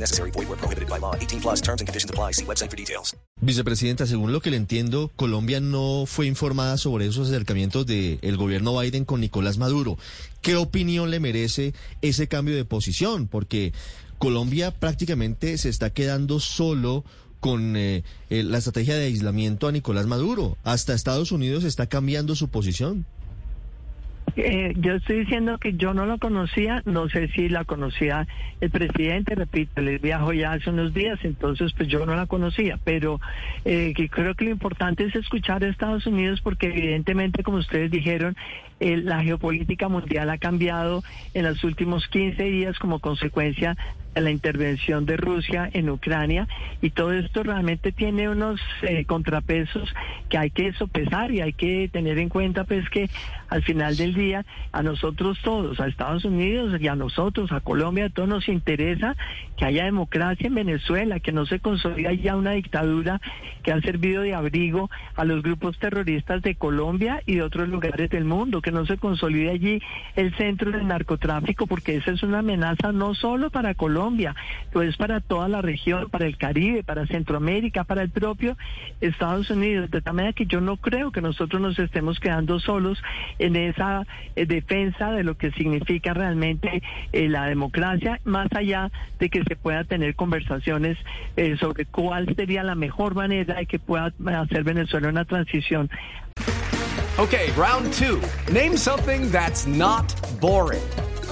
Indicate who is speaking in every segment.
Speaker 1: Necessary. Void prohibited by law. 18 plus terms and conditions apply. See website for details.
Speaker 2: Vicepresidenta, según lo que le entiendo, Colombia no fue informada sobre esos acercamientos del gobierno Biden con Nicolás Maduro. ¿Qué opinión le merece ese cambio de posición? Porque Colombia prácticamente se está quedando solo con eh, eh, la estrategia de aislamiento a Nicolás Maduro. Hasta Estados Unidos está cambiando su posición.
Speaker 3: Eh, yo estoy diciendo que yo no lo conocía, no sé si la conocía el presidente, repito, les viajó ya hace unos días, entonces pues yo no la conocía, pero eh, creo que lo importante es escuchar a Estados Unidos porque evidentemente, como ustedes dijeron, eh, la geopolítica mundial ha cambiado en los últimos 15 días como consecuencia la intervención de Rusia en Ucrania y todo esto realmente tiene unos eh, contrapesos que hay que sopesar y hay que tener en cuenta pues que al final del día a nosotros todos, a Estados Unidos y a nosotros, a Colombia, a todos nos interesa que haya democracia en Venezuela, que no se consolida ya una dictadura que ha servido de abrigo a los grupos terroristas de Colombia y de otros lugares del mundo, que no se consolide allí el centro del narcotráfico, porque esa es una amenaza no solo para Colombia, lo es para toda la región, para el Caribe, para Centroamérica, para el propio Estados Unidos. De tal manera que yo no creo que nosotros nos estemos quedando solos en esa eh, defensa de lo que significa realmente eh, la democracia, más allá de que se pueda tener conversaciones eh, sobre cuál sería la mejor manera de que pueda hacer Venezuela una transición.
Speaker 4: Okay, round two. Name something that's not boring.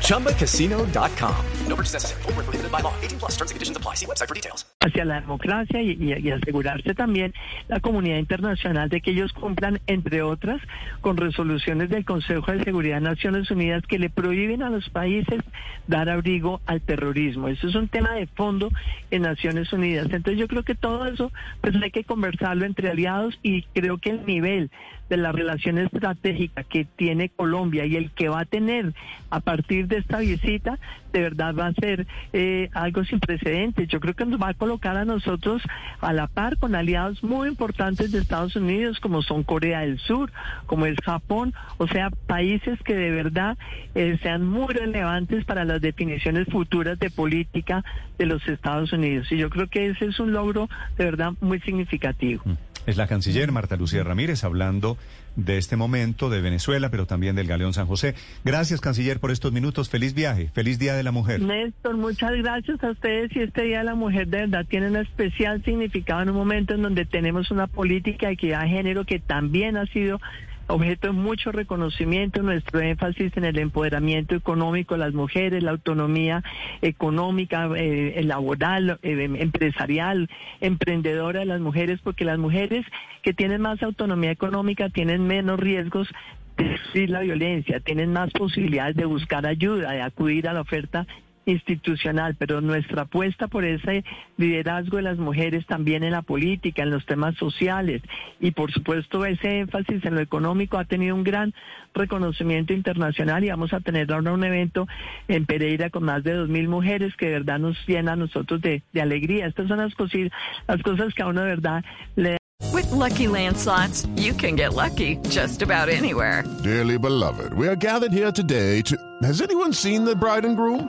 Speaker 4: ChumbaCasino.com.
Speaker 1: No purchase necessary. Void where prohibited by law. 18 plus terms and conditions apply. See website for details.
Speaker 3: hacia la democracia y, y- y asegurarse también la comunidad internacional de que ellos cumplan, entre otras, con resoluciones del Consejo de Seguridad de Naciones Unidas que le prohíben a los países dar abrigo al terrorismo. Eso es un tema de fondo en Naciones Unidas. Entonces yo creo que todo eso pues hay que conversarlo entre aliados y creo que el nivel de la relación estratégica que tiene Colombia y el que va a tener a partir de esta visita, de verdad va a ser eh, algo sin precedentes. Yo creo que nos va a colocar a nosotros a la par con aliados muy importantes de Estados Unidos, como son Corea del Sur, como es Japón, o sea, países que de verdad eh, sean muy relevantes para las definiciones futuras de política de los Estados Unidos. Y yo creo que ese es un logro de verdad muy significativo.
Speaker 5: Es la canciller Marta Lucía Ramírez hablando de este momento de Venezuela, pero también del Galeón San José. Gracias, canciller, por estos minutos. Feliz viaje, feliz Día de la Mujer.
Speaker 3: Néstor, muchas gracias a ustedes y este Día de la Mujer de verdad tiene un especial significado en un momento en donde tenemos una política de equidad de género que también ha sido objeto de mucho reconocimiento, nuestro énfasis en el empoderamiento económico de las mujeres, la autonomía económica, eh, laboral, eh, empresarial, emprendedora de las mujeres, porque las mujeres que tienen más autonomía económica tienen menos riesgos de sufrir la violencia, tienen más posibilidades de buscar ayuda, de acudir a la oferta institucional, pero nuestra apuesta por ese liderazgo de las mujeres también en la política, en los temas sociales y por supuesto ese énfasis en lo económico ha tenido un gran reconocimiento internacional y vamos a tener ahora un evento en Pereira con más de dos mil mujeres que de verdad nos llena a nosotros de, de alegría. Estas son las, cosi- las cosas que a uno de verdad le
Speaker 6: With Lucky Land slots, you can get lucky just about anywhere.
Speaker 7: Dearly beloved, we are gathered here today to. Has anyone seen the bride and groom?